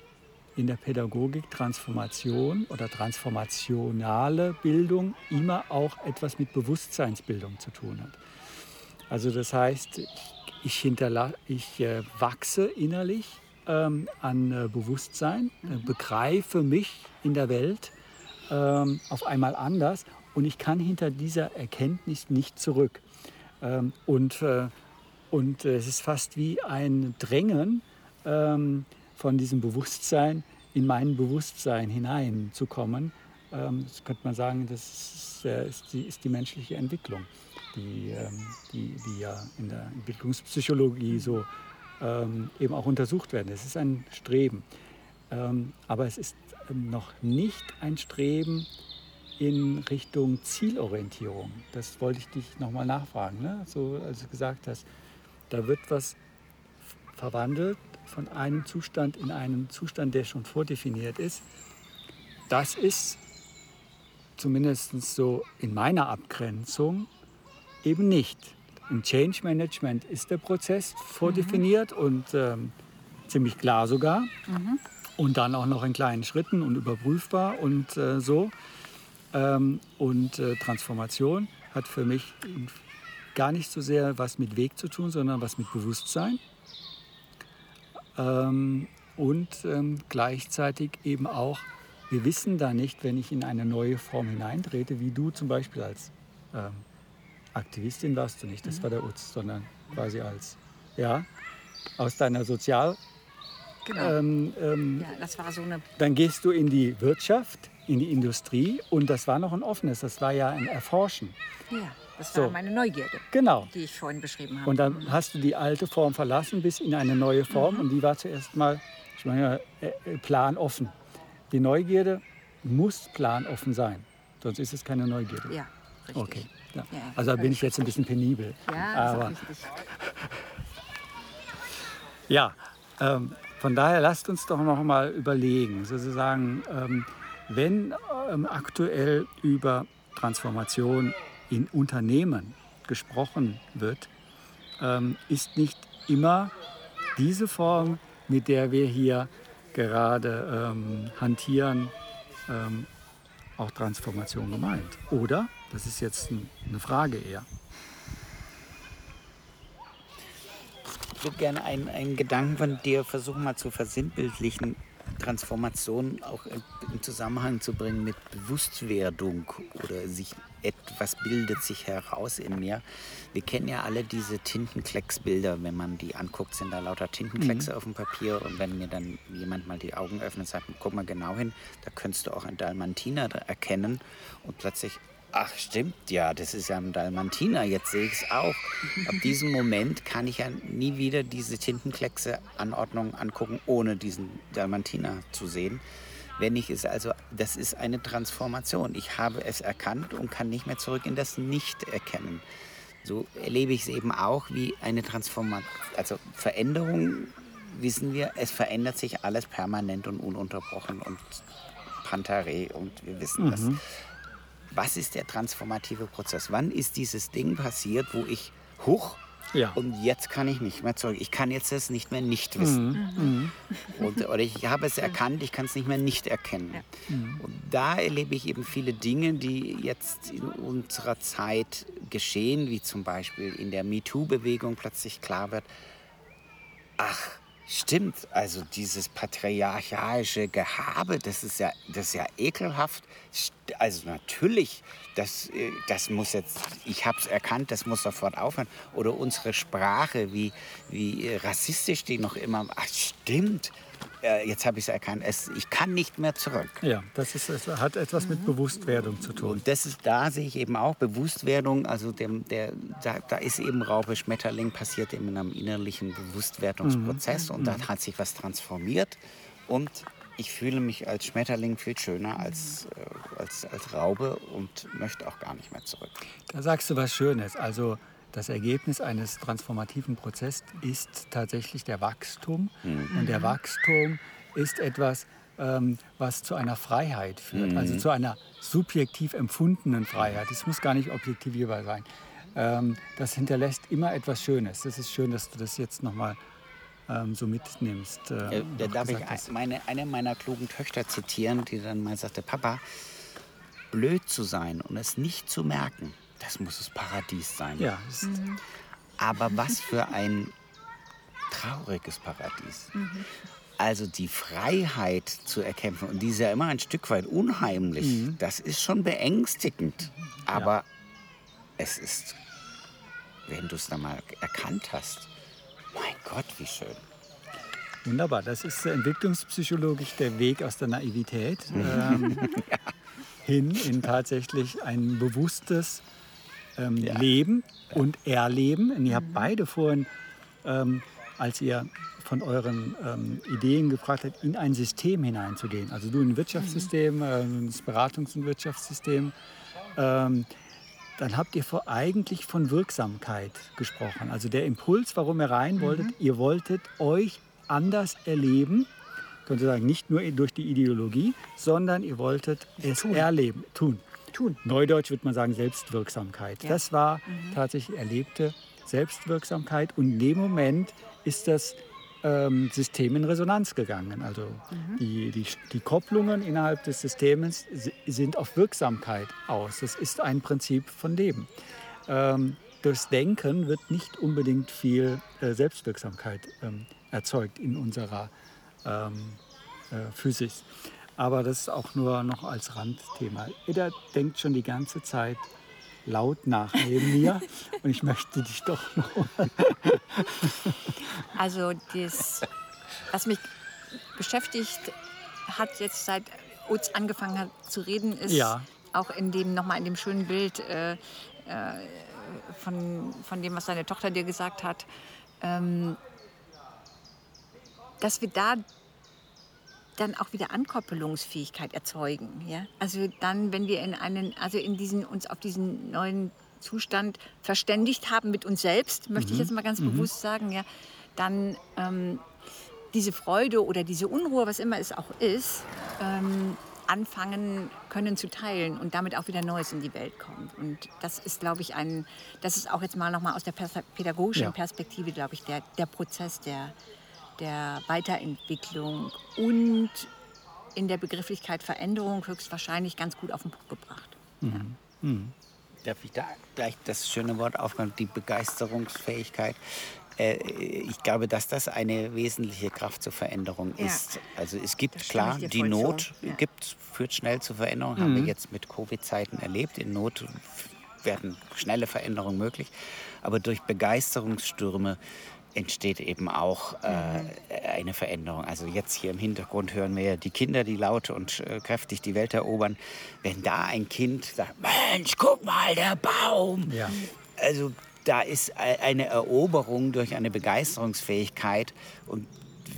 in der Pädagogik Transformation oder transformationale Bildung immer auch etwas mit Bewusstseinsbildung zu tun hat. Also das heißt, ich, ich äh, wachse innerlich ähm, an äh, Bewusstsein, äh, mhm. begreife mich in der Welt ähm, auf einmal anders und ich kann hinter dieser Erkenntnis nicht zurück. Ähm, und, äh, und es ist fast wie ein Drängen ähm, von diesem Bewusstsein in mein Bewusstsein hineinzukommen. Ähm, das könnte man sagen, das ist, äh, ist, die, ist die menschliche Entwicklung, die, ähm, die, die ja in der Entwicklungspsychologie so ähm, eben auch untersucht werden. Es ist ein Streben. Ähm, aber es ist noch nicht ein Streben in Richtung Zielorientierung. Das wollte ich dich nochmal nachfragen. Ne? So, als du gesagt hast, da wird was verwandelt von einem Zustand in einen Zustand, der schon vordefiniert ist. Das ist zumindest so in meiner Abgrenzung eben nicht. Im Change Management ist der Prozess vordefiniert mhm. und ähm, ziemlich klar sogar. Mhm. Und dann auch noch in kleinen Schritten und überprüfbar und äh, so. Ähm, und äh, Transformation hat für mich gar nicht so sehr was mit Weg zu tun, sondern was mit Bewusstsein. Ähm, und ähm, gleichzeitig eben auch, wir wissen da nicht, wenn ich in eine neue Form hineintrete, wie du zum Beispiel als ähm, Aktivistin warst du nicht, das war der Utz, sondern quasi als, ja, aus deiner Sozial... Genau. Ähm, ähm, ja, das war so eine... Dann gehst du in die Wirtschaft, in die Industrie und das war noch ein offenes, das war ja ein Erforschen. Ja, das war so. meine Neugierde, genau. die ich vorhin beschrieben habe. Und dann mhm. hast du die alte Form verlassen bis in eine neue Form mhm. und die war zuerst mal, ich meine, äh, äh, planoffen. Die Neugierde muss planoffen sein, sonst ist es keine Neugierde. Ja, richtig. Okay. Ja. Also da bin ich jetzt ein bisschen penibel. Ja, aber ja, ähm, von daher lasst uns doch noch mal überlegen, sozusagen, ähm, wenn ähm, aktuell über Transformation in Unternehmen gesprochen wird, ähm, ist nicht immer diese Form, mit der wir hier gerade ähm, hantieren, ähm, auch Transformation gemeint. Oder? Das ist jetzt eine Frage eher. Ich würde gerne einen, einen Gedanken von dir versuchen mal zu versinnbildlichen. Transformation auch im Zusammenhang zu bringen mit Bewusstwerdung oder sich etwas bildet sich heraus in mir. Wir kennen ja alle diese Tintenklecksbilder, wenn man die anguckt, sind da lauter Tintenkleckse mhm. auf dem Papier und wenn mir dann jemand mal die Augen öffnet und sagt, guck mal genau hin, da könntest du auch ein Dalmatiner erkennen und plötzlich Ach stimmt, ja, das ist ja ein Dalmatiner, jetzt sehe ich es auch. Ab diesem Moment kann ich ja nie wieder diese Tintenkleckse-Anordnung angucken, ohne diesen Dalmatiner zu sehen. Wenn ich es also, das ist eine Transformation. Ich habe es erkannt und kann nicht mehr zurück in das Nicht-Erkennen. So erlebe ich es eben auch wie eine Transformation, also Veränderung, wissen wir, es verändert sich alles permanent und ununterbrochen und Pantare und wir wissen mhm. das was ist der transformative Prozess? Wann ist dieses Ding passiert, wo ich hoch ja. und jetzt kann ich nicht mehr zurück. Ich kann jetzt es nicht mehr nicht wissen. Mhm. mhm. Und, oder ich habe es erkannt, ich kann es nicht mehr nicht erkennen. Ja. Mhm. Und da erlebe ich eben viele Dinge, die jetzt in unserer Zeit geschehen, wie zum Beispiel in der MeToo-Bewegung plötzlich klar wird, ach, Stimmt, also dieses patriarchalische Gehabe, das ist ja, das ist ja ekelhaft. Also natürlich, das, äh, das muss jetzt, ich habe es erkannt, das muss sofort aufhören. Oder unsere Sprache, wie, wie rassistisch die noch immer, ach stimmt, äh, jetzt habe ich es erkannt, ich kann nicht mehr zurück. Ja, das ist, es hat etwas mit Bewusstwerdung zu tun. Und das ist, da sehe ich eben auch Bewusstwerdung, also dem, der, da, da ist eben Raupe Schmetterling passiert in einem innerlichen Bewusstwerdungsprozess mhm. und da hat sich was transformiert und ich fühle mich als Schmetterling viel schöner als, äh, als, als Raube und möchte auch gar nicht mehr zurück. Da sagst du was Schönes. Also das Ergebnis eines transformativen Prozesses ist tatsächlich der Wachstum. Mhm. Und der Wachstum ist etwas, ähm, was zu einer Freiheit führt, also mhm. also zu einer subjektiv empfundenen Freiheit. Es muss gar nicht objektivierbar sein. ähm, das hinterlässt immer etwas Schönes. Das ist schön, dass du das jetzt nochmal ähm, so mitnimmst. Äh, da darf ich meine, eine meiner klugen Töchter zitieren, die dann mal sagte, Papa, blöd zu sein und es nicht zu merken, das muss das Paradies sein. Ja. Mhm. Aber was für ein trauriges Paradies. Mhm. Also die Freiheit zu erkämpfen, und die ist ja immer ein Stück weit unheimlich, mhm. das ist schon beängstigend. Aber ja. es ist, wenn du es dann mal erkannt hast, mein Gott, wie schön. Wunderbar, das ist entwicklungspsychologisch der Weg aus der Naivität ähm, ja. hin in tatsächlich ein bewusstes ähm, ja. Leben und Erleben. Und ihr habt mhm. beide vorhin, ähm, als ihr von euren ähm, Ideen gefragt habt, in ein System hineinzugehen. Also du in ein Wirtschaftssystem, mhm. äh, das Beratungs- und Wirtschaftssystem. Ähm, dann habt ihr vor, eigentlich von Wirksamkeit gesprochen. Also der Impuls, warum ihr rein wolltet, mhm. ihr wolltet euch anders erleben, könnte sagen, nicht nur durch die Ideologie, sondern ihr wolltet es tun. erleben, tun. Tun. Neudeutsch würde man sagen Selbstwirksamkeit. Ja. Das war mhm. tatsächlich erlebte Selbstwirksamkeit und in dem Moment ist das ähm, System in Resonanz gegangen. Also mhm. die, die, die Kopplungen innerhalb des Systems sind auf Wirksamkeit aus. Das ist ein Prinzip von Leben. Ähm, durchs Denken wird nicht unbedingt viel äh, Selbstwirksamkeit ähm, erzeugt in unserer ähm, äh, Physik. Aber das ist auch nur noch als Randthema. Jeder denkt schon die ganze Zeit laut nach neben mir und ich möchte dich doch noch. also das, was mich beschäftigt hat jetzt seit Utz angefangen hat zu reden, ist ja. auch in dem nochmal in dem schönen Bild äh, äh, von, von dem, was seine Tochter dir gesagt hat, ähm, dass wir da dann auch wieder Ankoppelungsfähigkeit erzeugen. Ja? Also dann, wenn wir in einen, also in diesen, uns auf diesen neuen Zustand verständigt haben mit uns selbst, möchte mhm. ich jetzt mal ganz mhm. bewusst sagen, ja, dann ähm, diese Freude oder diese Unruhe, was immer es auch ist, ähm, anfangen können zu teilen und damit auch wieder Neues in die Welt kommt. Und das ist, glaube ich, ein, das ist auch jetzt mal nochmal aus der pädagogischen ja. Perspektive, glaube ich, der, der Prozess, der, der Weiterentwicklung und in der Begrifflichkeit Veränderung höchstwahrscheinlich ganz gut auf den Punkt gebracht. Mhm. Ja. Mhm. Darf ich da gleich das schöne Wort aufgreifen, die Begeisterungsfähigkeit? Äh, ich glaube, dass das eine wesentliche Kraft zur Veränderung ja. ist. Also es gibt klar, die Not ja. gibt, führt schnell zur Veränderung, mhm. haben wir mhm. jetzt mit Covid-Zeiten erlebt. In Not werden schnelle Veränderungen möglich. Aber durch Begeisterungsstürme entsteht eben auch äh, eine Veränderung. Also jetzt hier im Hintergrund hören wir die Kinder, die laut und äh, kräftig die Welt erobern. Wenn da ein Kind sagt, Mensch, guck mal, der Baum. Ja. Also da ist eine Eroberung durch eine Begeisterungsfähigkeit und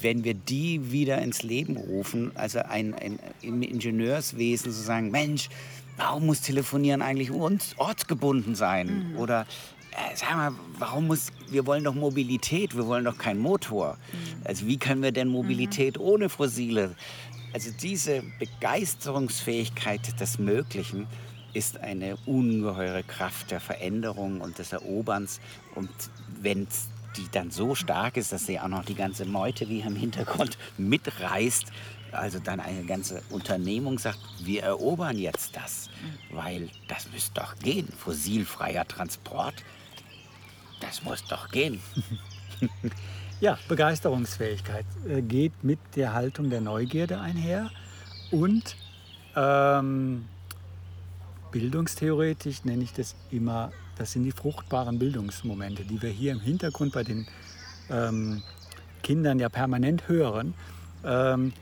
wenn wir die wieder ins Leben rufen, also ein, ein im Ingenieurswesen zu sagen, Mensch, warum muss Telefonieren eigentlich ortsgebunden sein? Mhm. Oder äh, sag mal, warum muss, wir wollen doch Mobilität, wir wollen doch keinen Motor. Mhm. Also wie können wir denn Mobilität mhm. ohne Fossile? Also diese Begeisterungsfähigkeit des Möglichen ist eine ungeheure Kraft der Veränderung und des Eroberns. Und wenn die dann so stark ist, dass sie auch noch die ganze Meute wie im Hintergrund mitreißt, also dann eine ganze Unternehmung sagt, wir erobern jetzt das, mhm. weil das müsste doch gehen, fossilfreier Transport, das muss doch gehen. ja, Begeisterungsfähigkeit äh, geht mit der Haltung der Neugierde einher und ähm, bildungstheoretisch nenne ich das immer, das sind die fruchtbaren Bildungsmomente, die wir hier im Hintergrund bei den ähm, Kindern ja permanent hören. Ähm,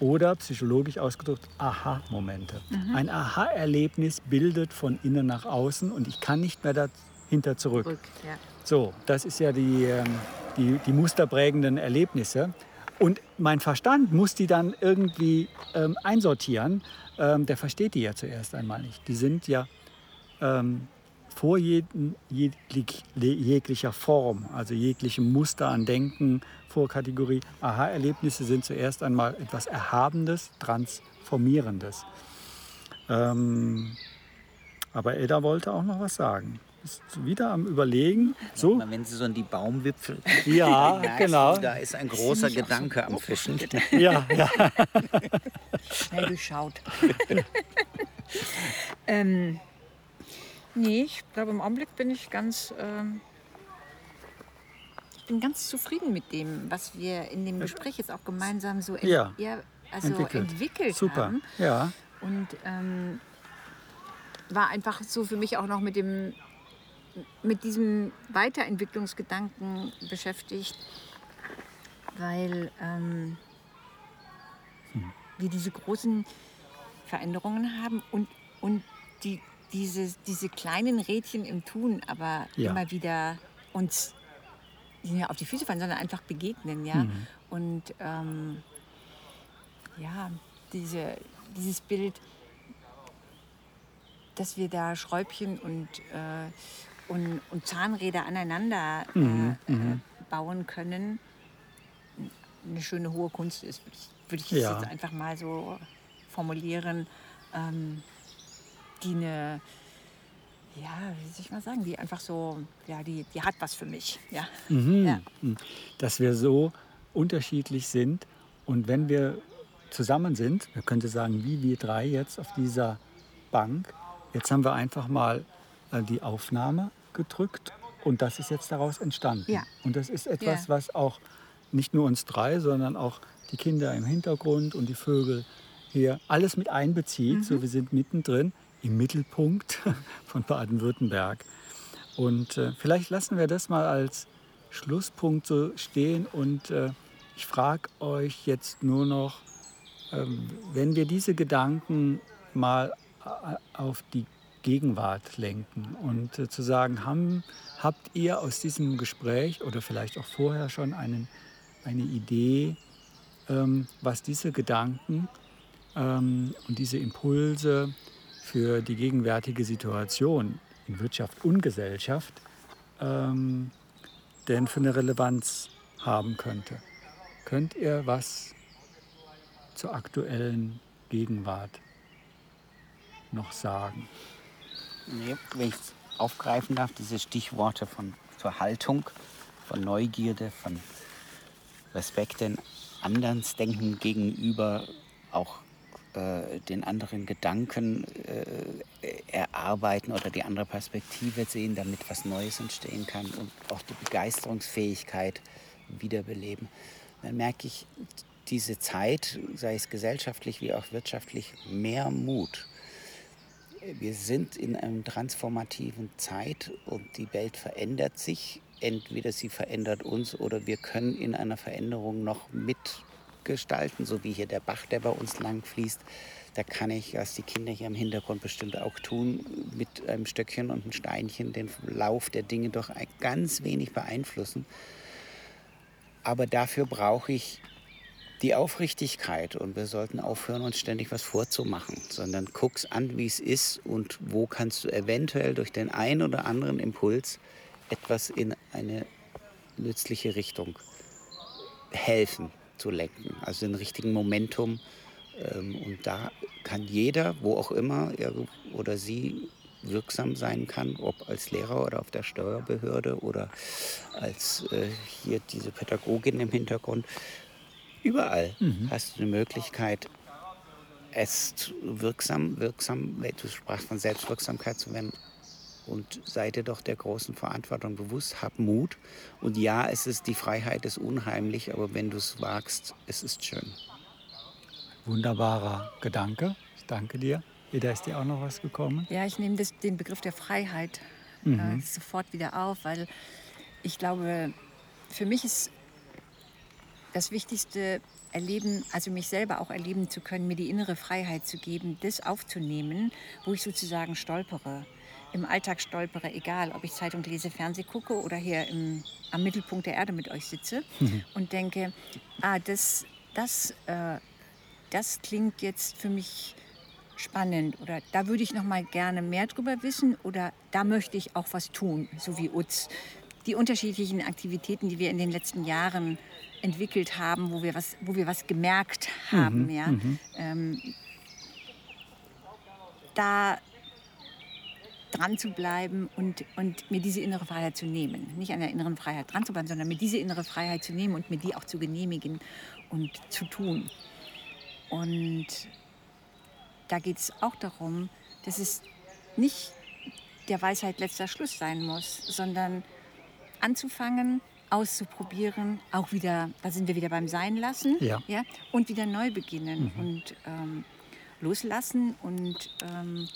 oder psychologisch ausgedrückt Aha-Momente. Mhm. Ein Aha-Erlebnis bildet von innen nach außen und ich kann nicht mehr dahinter zurück. zurück ja. So, das ist ja die, ähm, die, die musterprägenden Erlebnisse. Und mein Verstand muss die dann irgendwie ähm, einsortieren. Ähm, der versteht die ja zuerst einmal nicht. Die sind ja ähm, vor jeden, jeglich, jeglicher Form, also jeglichem Muster an Denken, Vorkategorie. Aha-Erlebnisse sind zuerst einmal etwas Erhabendes, Transformierendes. Ähm, aber Edda wollte auch noch was sagen. Ist wieder am Überlegen. So? Wenn Sie so in die Baumwipfel. Ja, genau. Da ist ein großer Ziemlich auch so Gedanke am Fischen. Ja, ja. Schnell durchschaut. ähm, nee, ich glaube, im Augenblick bin ich ganz. Ähm, ich bin ganz zufrieden mit dem, was wir in dem Gespräch jetzt auch gemeinsam so ent Ja, also entwickelt. entwickelt, Super. haben. Ja. Und ähm, war einfach so für mich auch noch mit dem mit diesem Weiterentwicklungsgedanken beschäftigt, weil ähm, wir diese großen Veränderungen haben und, und die, diese, diese kleinen Rädchen im Tun aber Ja. immer wieder uns nicht auf die Füße fallen, sondern einfach begegnen. Ja? Mhm. Und ähm, ja, diese, dieses Bild, dass wir da Schräubchen und, äh, und, und Zahnräder aneinander äh, Mhm, äh, bauen können, eine schöne hohe Kunst ist, würde ich, Ja. jetzt einfach mal so formulieren, ähm, die eine, ja, wie soll ich mal sagen, die einfach so, ja, die, die hat was für mich. Ja. Mhm. Ja. Dass wir so unterschiedlich sind und wenn wir zusammen sind, man könnte sagen, wie wir drei jetzt auf dieser Bank, jetzt haben wir einfach mal die Aufnahme gedrückt und das ist jetzt daraus entstanden. Ja. Und das ist etwas, Ja. was auch nicht nur uns drei, sondern auch die Kinder im Hintergrund und die Vögel hier alles mit einbezieht. So, wir sind mittendrin im Mittelpunkt von Baden-Württemberg. Und äh, vielleicht lassen wir das mal als Schlusspunkt so stehen. Und äh, ich frage euch jetzt nur noch, ähm, wenn wir diese Gedanken mal äh, auf die Gegenwart lenken und äh, zu sagen, haben, habt ihr aus diesem Gespräch oder vielleicht auch vorher schon einen, eine Idee, ähm, was diese Gedanken ähm, und diese Impulse für die gegenwärtige Situation in Wirtschaft und Gesellschaft ähm, denn für eine Relevanz haben könnte. Könnt ihr was zur aktuellen Gegenwart noch sagen? Nee, wenn ich aufgreifen darf, diese Stichworte von zur Haltung, von Neugierde, von Respekt den Andersdenken gegenüber, auch äh, den anderen Gedanken äh, erarbeiten oder die andere Perspektive sehen, damit was Neues entstehen kann und auch die Begeisterungsfähigkeit wiederbeleben. Dann merke ich diese Zeit, sei es gesellschaftlich wie auch wirtschaftlich, mehr Mut wir sind in einer transformativen Zeit und die Welt verändert sich. Entweder sie verändert uns oder wir können in einer Veränderung noch mitgestalten, so wie hier der Bach, der bei uns lang fließt. Da kann ich, was die Kinder hier im Hintergrund bestimmt auch tun, mit einem Stöckchen und einem Steinchen den Lauf der Dinge doch ganz wenig beeinflussen. Aber dafür brauche ich die Aufrichtigkeit und wir sollten aufhören, uns ständig was vorzumachen, sondern guck's an, wie es ist und wo kannst du eventuell durch den einen oder anderen Impuls etwas in eine nützliche Richtung helfen zu lenken, also den richtigen Momentum. Ähm, Und da kann jeder, wo auch immer er oder sie wirksam sein kann, ob als Lehrer oder auf der Steuerbehörde oder als äh, hier diese Pädagogin im Hintergrund, Überall hast du eine Möglichkeit, es zu- wirksam, wirksam, weil du sprachst von Selbstwirksamkeit zu werden. Und sei dir doch der großen Verantwortung bewusst, hab Mut. Und ja, es ist die Freiheit ist unheimlich, aber wenn du es wagst, es ist schön. Wunderbarer Gedanke. Ich danke dir. Eda, ist dir auch noch was gekommen? Ja, ich nehme das, den Begriff der Freiheit Mhm. äh, sofort wieder auf, weil ich glaube, für mich ist das Wichtigste, erleben, also mich selber auch erleben zu können, mir die innere Freiheit zu geben, das aufzunehmen, wo ich sozusagen stolpere. Im Alltag stolpere, egal ob ich Zeitung lese, Fernseh gucke oder hier im, am Mittelpunkt der Erde mit euch sitze und denke, ah, das, das, äh, das klingt jetzt für mich spannend oder da würde ich noch mal gerne mehr drüber wissen oder da möchte ich auch was tun, so wie Utz. Die unterschiedlichen Aktivitäten, die wir in den letzten Jahren entwickelt haben, wo wir was, wo wir was gemerkt haben, ja, ähm, da, dran zu bleiben und, und mir diese innere Freiheit zu nehmen. Nicht an der inneren Freiheit dran zu bleiben, sondern mir diese innere Freiheit zu nehmen und mir die auch zu genehmigen und zu tun. Und da geht es auch darum, dass es nicht der Weisheit letzter Schluss sein muss, sondern anzufangen, auszuprobieren, auch wieder, da sind wir wieder beim Sein lassen, Ja. ja und wieder neu beginnen und ähm, loslassen und ähm,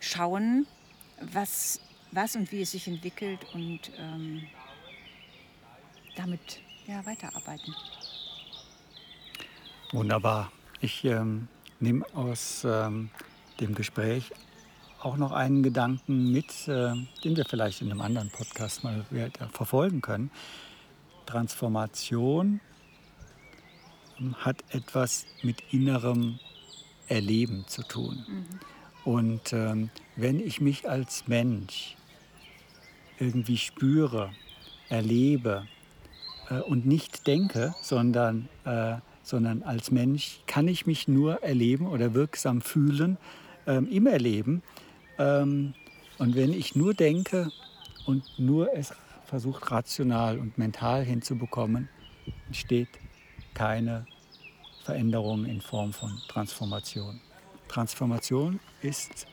schauen, was, was und wie es sich entwickelt und ähm, damit ja, weiterarbeiten. Wunderbar. Ich ähm, nehme aus ähm, dem Gespräch auch noch einen Gedanken mit, äh, den wir vielleicht in einem anderen Podcast mal verfolgen können. Transformation hat etwas mit innerem Erleben zu tun. Und ähm, wenn ich mich als Mensch irgendwie spüre, erlebe äh, und nicht denke, sondern, äh, sondern als Mensch kann ich mich nur erleben oder wirksam fühlen ähm, im Erleben. Ähm, und wenn ich nur denke und nur es versucht rational und mental hinzubekommen, entsteht keine Veränderung in Form von Transformation. Transformation ist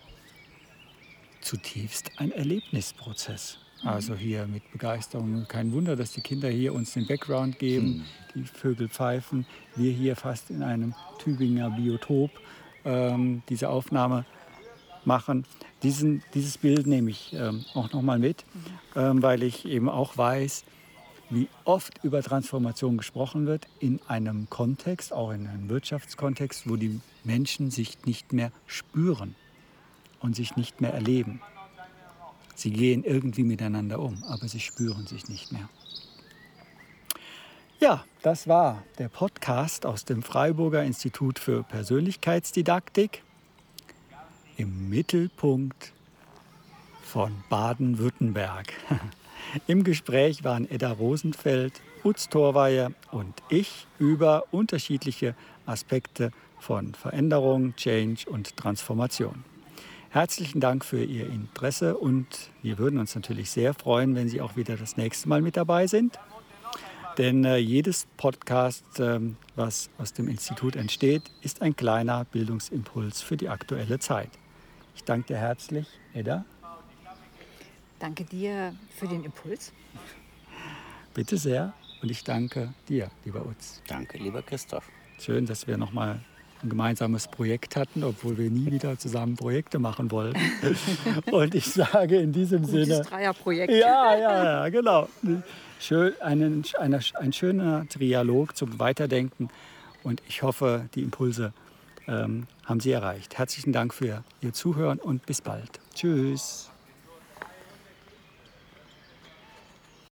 zutiefst ein Erlebnisprozess. Also hier mit Begeisterung. Kein Wunder, dass die Kinder hier uns den Background geben, die Vögel pfeifen. Wir hier fast in einem Tübinger Biotop ähm, diese Aufnahme machen. Diesen, dieses Bild nehme ich ähm, auch nochmal mit, ähm, weil ich eben auch weiß, wie oft über Transformation gesprochen wird in einem Kontext, auch in einem Wirtschaftskontext, wo die Menschen sich nicht mehr spüren und sich nicht mehr erleben. Sie gehen irgendwie miteinander um, aber sie spüren sich nicht mehr. Ja, das war der Podcast aus dem Freiburger Institut für Persönlichkeitsdidaktik im Mittelpunkt von Baden-Württemberg. Im Gespräch waren Edda Rosenfeld, Utz Torweier und ich über unterschiedliche Aspekte von Veränderung, Change und Transformation. Herzlichen Dank für Ihr Interesse und wir würden uns natürlich sehr freuen, wenn Sie auch wieder das nächste Mal mit dabei sind. Denn äh, jedes Podcast, ähm, was aus dem Institut entsteht, ist ein kleiner Bildungsimpuls für die aktuelle Zeit. Ich danke dir herzlich, Edda. Danke dir für den Impuls. Bitte sehr. Und ich danke dir, lieber Utz. Danke, lieber Christoph. Schön, dass wir nochmal ein gemeinsames Projekt hatten, obwohl wir nie wieder zusammen Projekte machen wollen. Und ich sage in diesem Gutes Sinne. Dreierprojekt. Ja, ja, ja, genau. Schön, einen, eine, ein schöner Trialog zum Weiterdenken. Und ich hoffe, die Impulse ähm, haben Sie erreicht. Herzlichen Dank für Ihr Zuhören und bis bald. Tschüss.